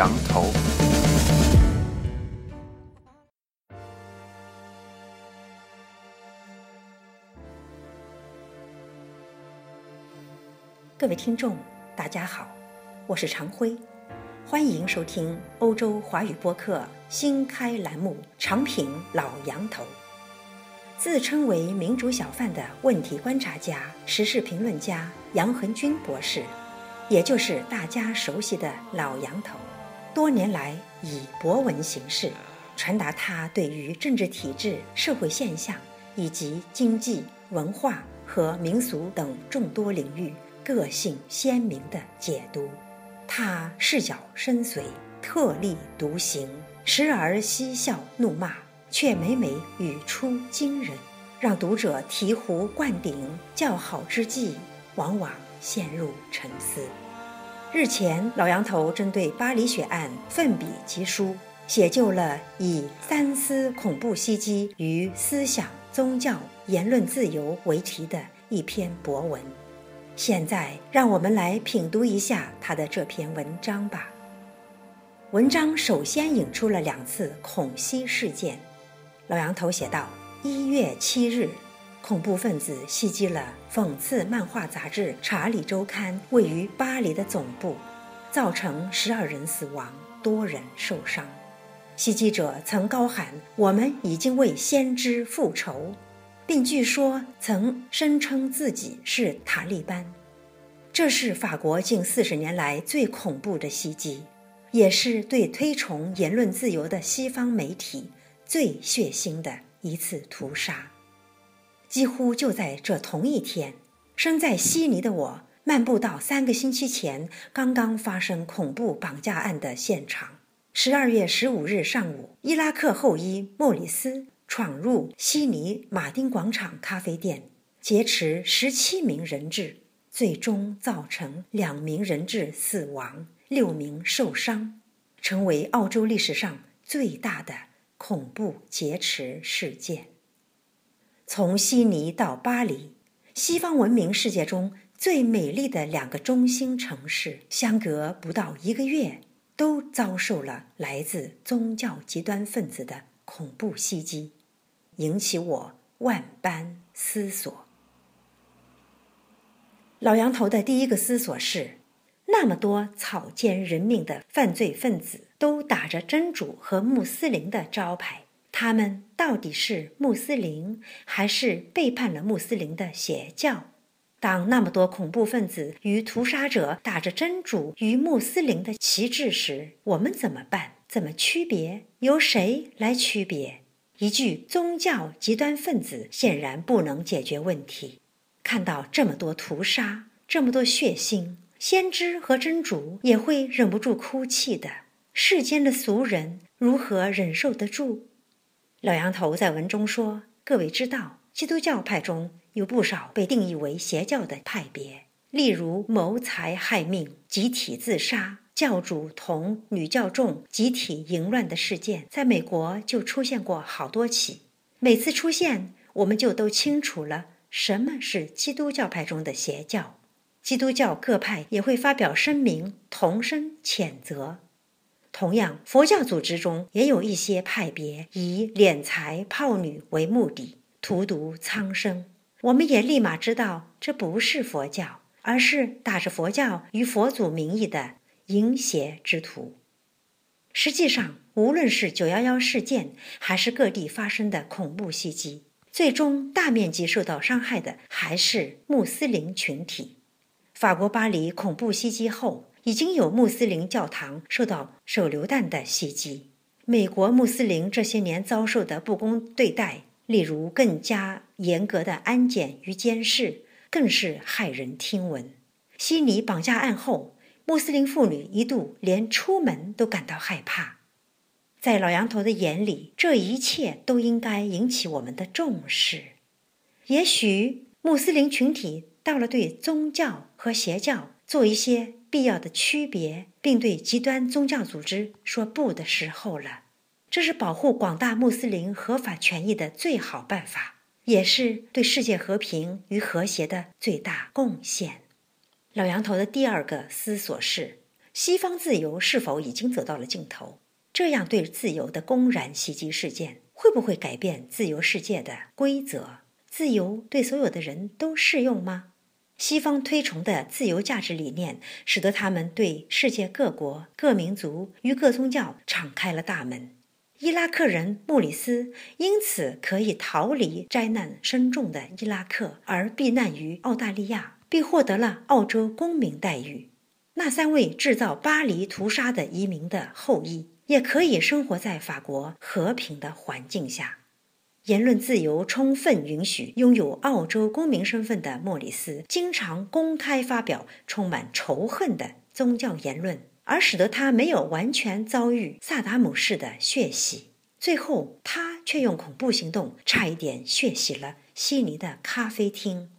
羊头。各位听众，大家好，我是常辉，欢迎收听欧洲华语播客新开栏目《长评老杨头》。自称为民主小贩的问题观察家、时事评论家杨恒军博士，也就是大家熟悉的老杨头，多年来以博文形式传达他对于政治体制、社会现象以及经济、文化和民俗等众多领域个性鲜明的解读。他视角深邃，特立独行，时而嬉笑怒骂。却每每语出惊人，让读者醍醐灌顶、叫好之际，往往陷入沉思。日前，老杨头针对巴黎血案奋笔疾书，写就了以“三思恐怖袭击与思想、宗教、言论自由”为题的一篇博文。现在，让我们来品读一下他的这篇文章吧。文章首先引出了两次恐袭事件。老杨头写道：“一月七日，恐怖分子袭击了讽刺漫画杂志《查理周刊》位于巴黎的总部，造成十二人死亡，多人受伤。袭击者曾高喊‘我们已经为先知复仇’，并据说曾声称自己是塔利班。这是法国近四十年来最恐怖的袭击，也是对推崇言论自由的西方媒体。”最血腥的一次屠杀，几乎就在这同一天，身在悉尼的我漫步到三个星期前刚刚发生恐怖绑架案的现场。十二月十五日上午，伊拉克后裔莫里斯闯入悉尼马丁广场咖啡店，劫持十七名人质，最终造成两名人质死亡，六名受伤，成为澳洲历史上最大的。恐怖劫持事件。从悉尼到巴黎，西方文明世界中最美丽的两个中心城市，相隔不到一个月，都遭受了来自宗教极端分子的恐怖袭击，引起我万般思索。老杨头的第一个思索是。那么多草菅人命的犯罪分子都打着真主和穆斯林的招牌，他们到底是穆斯林还是背叛了穆斯林的邪教？当那么多恐怖分子与屠杀者打着真主与穆斯林的旗帜时，我们怎么办？怎么区别？由谁来区别？一句宗教极端分子显然不能解决问题。看到这么多屠杀，这么多血腥。先知和真主也会忍不住哭泣的，世间的俗人如何忍受得住？老杨头在文中说：“各位知道，基督教派中有不少被定义为邪教的派别，例如谋财害命、集体自杀、教主同女教众集体淫乱的事件，在美国就出现过好多起。每次出现，我们就都清楚了什么是基督教派中的邪教。”基督教各派也会发表声明，同声谴责。同样，佛教组织中也有一些派别以敛财泡女为目的，荼毒苍生。我们也立马知道，这不是佛教，而是打着佛教与佛祖名义的淫邪之徒。实际上，无论是九幺幺事件，还是各地发生的恐怖袭击，最终大面积受到伤害的还是穆斯林群体。法国巴黎恐怖袭击后，已经有穆斯林教堂受到手榴弹的袭击。美国穆斯林这些年遭受的不公对待，例如更加严格的安检与监视，更是骇人听闻。悉尼绑架案后，穆斯林妇女一度连出门都感到害怕。在老杨头的眼里，这一切都应该引起我们的重视。也许穆斯林群体。到了对宗教和邪教做一些必要的区别，并对极端宗教组织说不的时候了。这是保护广大穆斯林合法权益的最好办法，也是对世界和平与和谐的最大贡献。老杨头的第二个思索是：西方自由是否已经走到了尽头？这样对自由的公然袭击事件，会不会改变自由世界的规则？自由对所有的人都适用吗？西方推崇的自由价值理念，使得他们对世界各国、各民族与各宗教敞开了大门。伊拉克人穆里斯因此可以逃离灾难深重的伊拉克，而避难于澳大利亚，并获得了澳洲公民待遇。那三位制造巴黎屠杀的移民的后裔，也可以生活在法国和平的环境下。言论自由充分允许拥有澳洲公民身份的莫里斯，经常公开发表充满仇恨的宗教言论，而使得他没有完全遭遇萨达姆式的血洗。最后，他却用恐怖行动差一点血洗了悉尼的咖啡厅。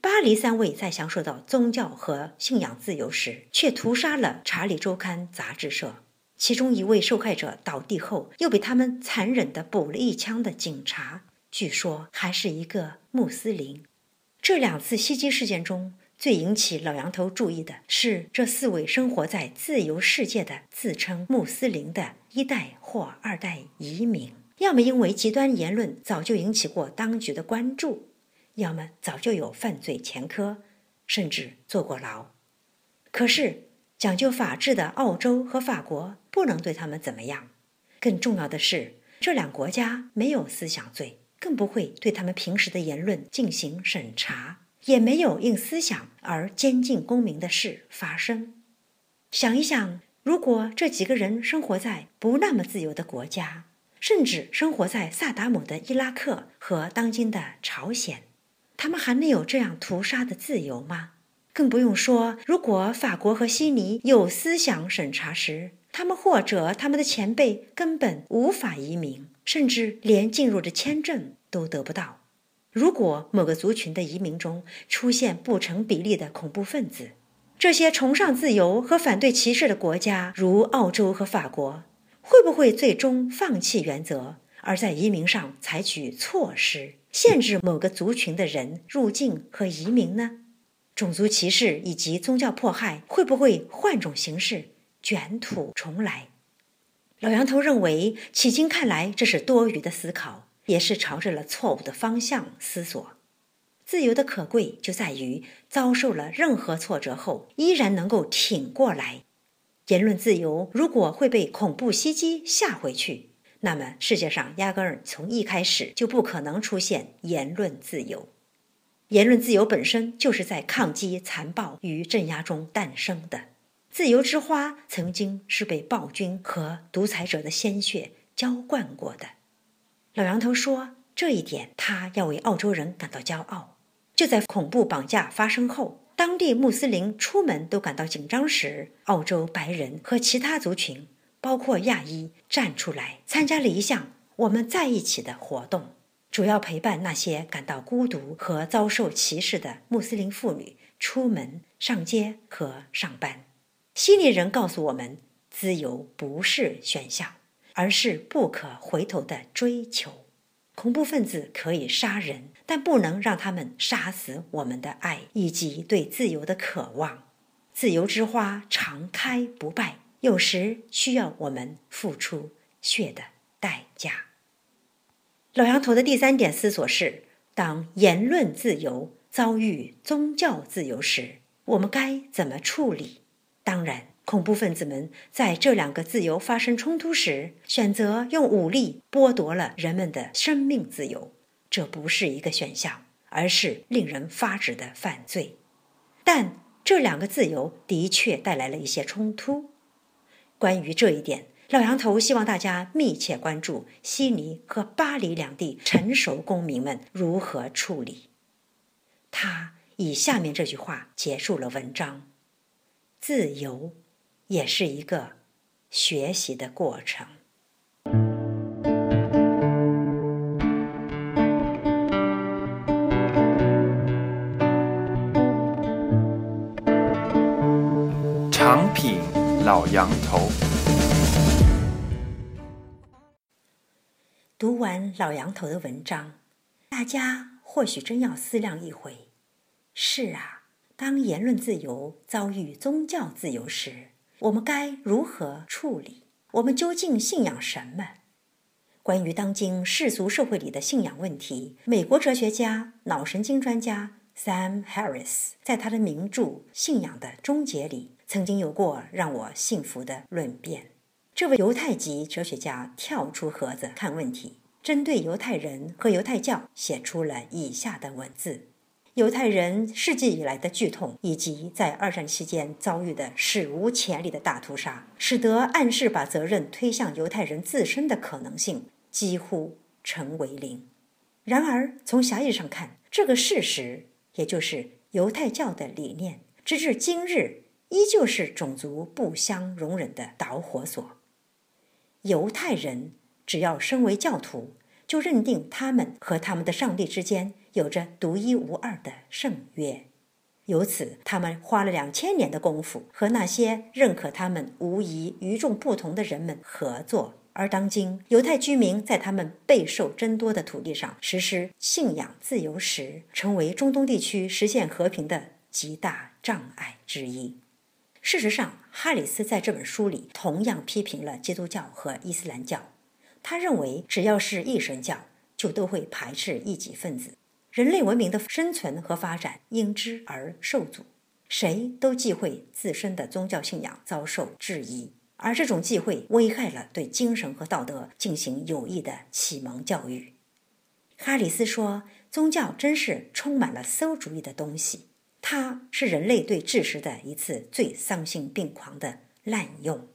巴黎三位在享受到宗教和信仰自由时，却屠杀了《查理周刊》杂志社。其中一位受害者倒地后，又被他们残忍地补了一枪的警察，据说还是一个穆斯林。这两次袭击事件中最引起老杨头注意的是，这四位生活在自由世界的自称穆斯林的一代或二代移民，要么因为极端言论早就引起过当局的关注。要么早就有犯罪前科，甚至坐过牢。可是讲究法治的澳洲和法国不能对他们怎么样。更重要的是，这两国家没有思想罪，更不会对他们平时的言论进行审查，也没有因思想而监禁公民的事发生。想一想，如果这几个人生活在不那么自由的国家，甚至生活在萨达姆的伊拉克和当今的朝鲜。他们还能有这样屠杀的自由吗？更不用说，如果法国和悉尼有思想审查时，他们或者他们的前辈根本无法移民，甚至连进入的签证都得不到。如果某个族群的移民中出现不成比例的恐怖分子，这些崇尚自由和反对歧视的国家，如澳洲和法国，会不会最终放弃原则，而在移民上采取措施？限制某个族群的人入境和移民呢？种族歧视以及宗教迫害会不会换种形式卷土重来？老杨头认为，迄今看来这是多余的思考，也是朝着了错误的方向思索。自由的可贵就在于遭受了任何挫折后依然能够挺过来。言论自由如果会被恐怖袭击吓回去。那么，世界上压根儿从一开始就不可能出现言论自由。言论自由本身就是在抗击残暴与镇压中诞生的。自由之花曾经是被暴君和独裁者的鲜血浇灌过的。老杨头说，这一点他要为澳洲人感到骄傲。就在恐怖绑架发生后，当地穆斯林出门都感到紧张时，澳洲白人和其他族群。包括亚裔站出来参加了一项我们在一起的活动，主要陪伴那些感到孤独和遭受歧视的穆斯林妇女出门、上街和上班。悉尼人告诉我们，自由不是选项，而是不可回头的追求。恐怖分子可以杀人，但不能让他们杀死我们的爱以及对自由的渴望。自由之花常开不败。有时需要我们付出血的代价。老杨头的第三点思索是：当言论自由遭遇宗教自由时，我们该怎么处理？当然，恐怖分子们在这两个自由发生冲突时，选择用武力剥夺了人们的生命自由，这不是一个选项，而是令人发指的犯罪。但这两个自由的确带来了一些冲突。关于这一点，老杨头希望大家密切关注悉尼和巴黎两地成熟公民们如何处理。他以下面这句话结束了文章：“自由也是一个学习的过程。”长品。老杨头读完老杨头的文章，大家或许真要思量一回。是啊，当言论自由遭遇宗教自由时，我们该如何处理？我们究竟信仰什么？关于当今世俗社会里的信仰问题，美国哲学家、脑神经专家 Sam Harris 在他的名著《信仰的终结》里，曾经有过让我信服的论辩。这位犹太籍哲学家跳出盒子看问题，针对犹太人和犹太教写出了以下的文字。犹太人世纪以来的剧痛，以及在二战期间遭遇的史无前例的大屠杀，使得暗示把责任推向犹太人自身的可能性几乎成为零。然而，从狭义上看，这个事实，也就是犹太教的理念，直至今日依旧是种族不相容忍的导火索。犹太人只要身为教徒，就认定他们和他们的上帝之间。有着独一无二的圣约，由此他们花了两千年的功夫和那些认可他们无疑与众不同的人们合作。而当今犹太居民在他们备受争夺的土地上实施信仰自由时，成为中东地区实现和平的极大障碍之一。事实上，哈里斯在这本书里同样批评了基督教和伊斯兰教。他认为，只要是一神教，就都会排斥异己分子。人类文明的生存和发展因之而受阻，谁都忌讳自身的宗教信仰遭受质疑，而这种忌讳危害了对精神和道德进行有益的启蒙教育。哈里斯说：“宗教真是充满了馊主意的东西，它是人类对知识的一次最丧心病狂的滥用。”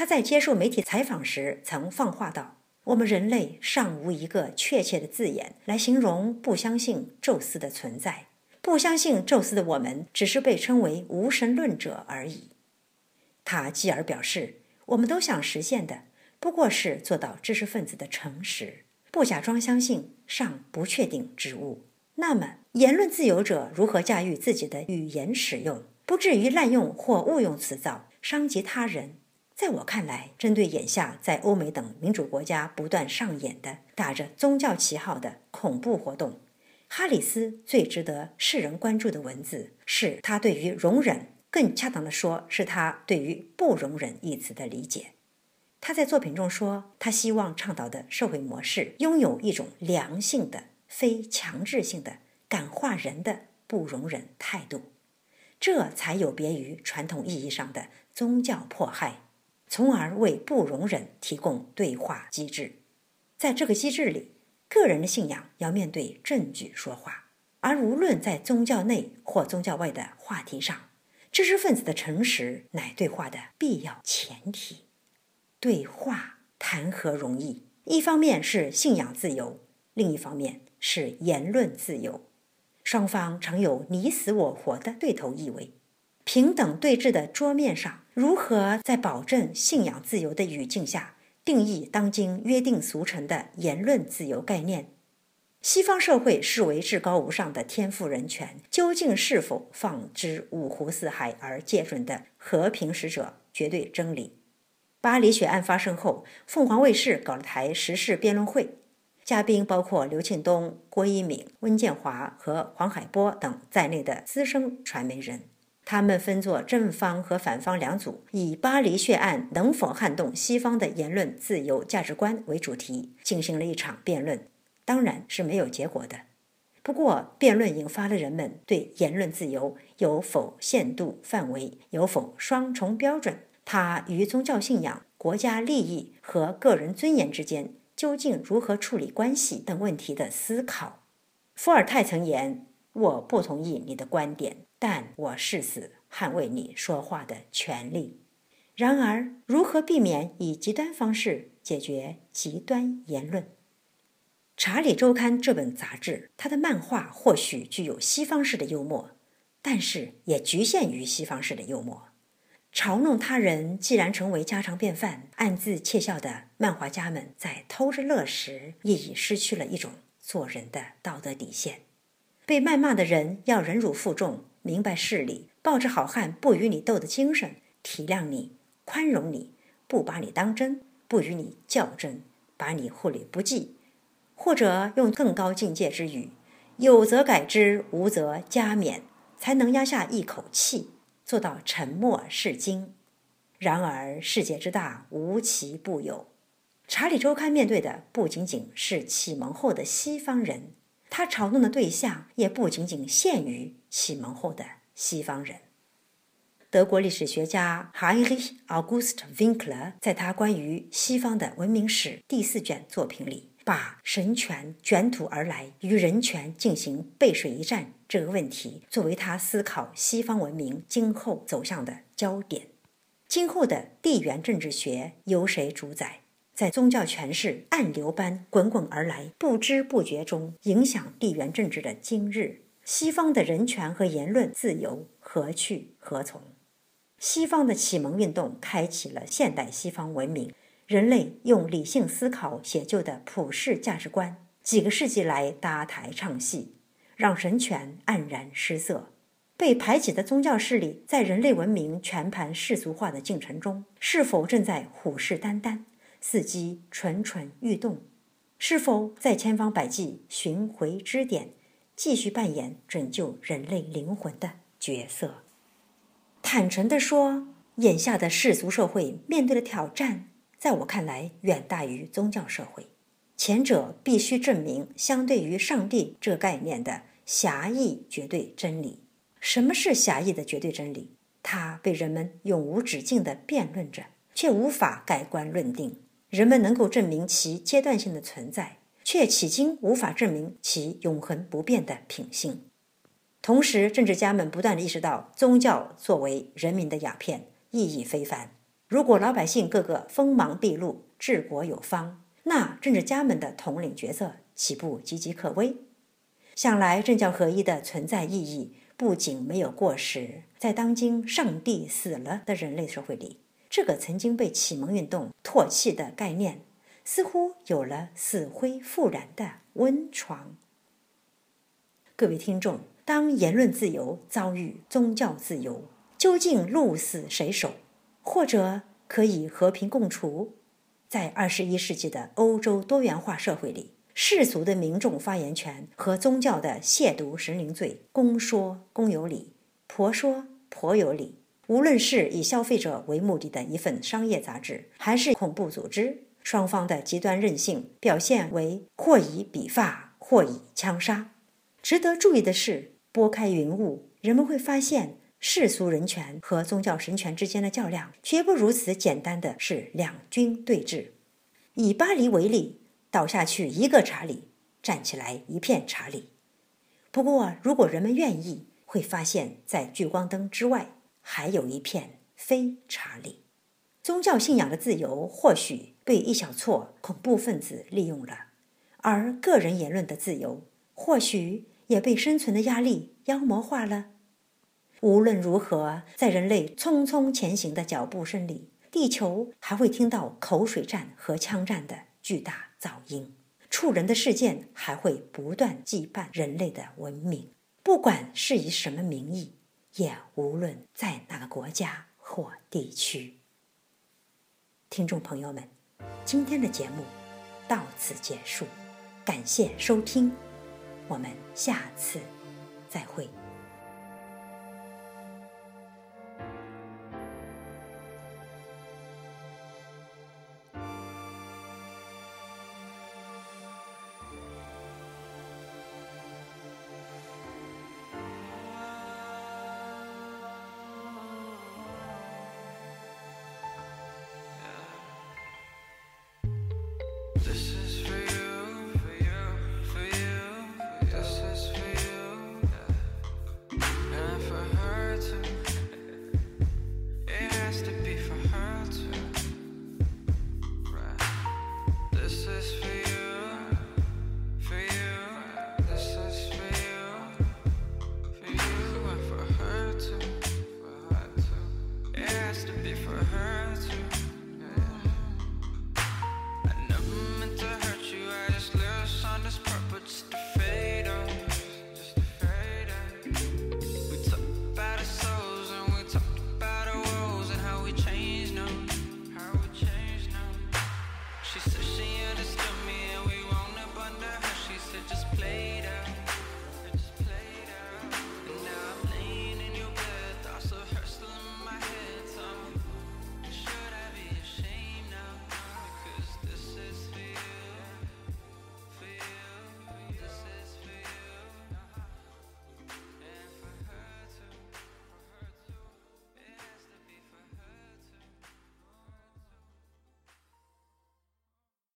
他在接受媒体采访时曾放话道。我们人类尚无一个确切的字眼来形容不相信宙斯的存在。不相信宙斯的我们，只是被称为无神论者而已。他继而表示，我们都想实现的，不过是做到知识分子的诚实，不假装相信尚不确定之物。那么，言论自由者如何驾驭自己的语言使用，不至于滥用或误用词藻，伤及他人？在我看来，针对眼下在欧美等民主国家不断上演的打着宗教旗号的恐怖活动，哈里斯最值得世人关注的文字是他对于容忍，更恰当的说，是他对于不容忍一词的理解。他在作品中说，他希望倡导的社会模式拥有一种良性的、非强制性的感化人的不容忍态度，这才有别于传统意义上的宗教迫害。从而为不容忍提供对话机制，在这个机制里，个人的信仰要面对证据说话，而无论在宗教内或宗教外的话题上，知识分子的诚实乃对话的必要前提。对话谈何容易？一方面是信仰自由，另一方面是言论自由，双方常有你死我活的对头意味。平等对峙的桌面上，如何在保证信仰自由的语境下定义当今约定俗成的言论自由概念？西方社会视为至高无上的天赋人权，究竟是否放之五湖四海而皆准的和平使者绝对真理？巴黎血案发生后，凤凰卫视搞了台时事辩论会，嘉宾包括刘庆东、郭一敏、温建华和黄海波等在内的资深传媒人。他们分作正方和反方两组，以巴黎血案能否撼动西方的言论自由价值观为主题，进行了一场辩论，当然是没有结果的。不过，辩论引发了人们对言论自由有否限度范围、有否双重标准、它与宗教信仰、国家利益和个人尊严之间究竟如何处理关系等问题的思考。伏尔泰曾言：“我不同意你的观点。”但我誓死捍卫你说话的权利。然而，如何避免以极端方式解决极端言论？《查理周刊》这本杂志，它的漫画或许具有西方式的幽默，但是也局限于西方式的幽默。嘲弄他人既然成为家常便饭，暗自窃笑的漫画家们在偷着乐时，亦已失去了一种做人的道德底线。被谩骂的人要忍辱负重。明白事理，抱着好汉不与你斗的精神，体谅你，宽容你，不把你当真，不与你较真，把你忽略不计，或者用更高境界之语，有则改之，无则加勉，才能压下一口气，做到沉默是金。然而世界之大，无奇不有。查理周刊面对的不仅仅是启蒙后的西方人，他嘲弄的对象也不仅仅限于启蒙后的西方人。德国历史学家 Heinrich August Winkler 在他关于西方的文明史第四卷作品里，把神权卷土而来与人权进行背水一战这个问题作为他思考西方文明今后走向的焦点。今后的地缘政治学由谁主宰？在宗教权势暗流般滚滚而来、不知不觉中影响地缘政治的今日，西方的人权和言论自由何去何从？西方的启蒙运动开启了现代西方文明，人类用理性思考写就的普世价值观，几个世纪来搭台唱戏，让神权黯然失色。被排挤的宗教势力在人类文明全盘世俗化的进程中，是否正在虎视眈眈？伺机蠢蠢欲动，是否在千方百计寻回支点，继续扮演拯救人类灵魂的角色？坦诚地说，眼下的世俗社会面对的挑战，在我看来远大于宗教社会。前者必须证明相对于上帝这概念的狭义绝对真理。什么是狭义的绝对真理？它被人们永无止境地辩论着，却无法盖棺论定。人们能够证明其阶段性的存在，却迄今无法证明其永恒不变的品性。同时，政治家们不断意识到，宗教作为人民的鸦片意义非凡。如果老百姓个个锋芒毕露、治国有方，那政治家们的统领角色岂不岌岌可危？想来，政教合一的存在意义不仅没有过时，在当今“上帝死了”的人类社会里。这个曾经被启蒙运动唾弃的概念，似乎有了死灰复燃的温床。各位听众，当言论自由遭遇宗教自由，究竟鹿死谁手？或者可以和平共处？在二十一世纪的欧洲多元化社会里，世俗的民众发言权和宗教的亵渎神灵罪，公说公有理，婆说婆有理。无论是以消费者为目的的一份商业杂志，还是恐怖组织，双方的极端任性表现为或以笔发，或以枪杀。值得注意的是，拨开云雾，人们会发现世俗人权和宗教神权之间的较量，绝不如此简单的是两军对峙。以巴黎为例，倒下去一个查理，站起来一片查理。不过，如果人们愿意，会发现，在聚光灯之外。还有一片非查理，宗教信仰的自由或许被一小撮恐怖分子利用了，而个人言论的自由或许也被生存的压力妖魔化了。无论如何，在人类匆匆前行的脚步声里，地球还会听到口水战和枪战的巨大噪音，触人的事件还会不断羁绊人类的文明，不管是以什么名义。也无论在哪个国家或地区，听众朋友们，今天的节目到此结束，感谢收听，我们下次再会。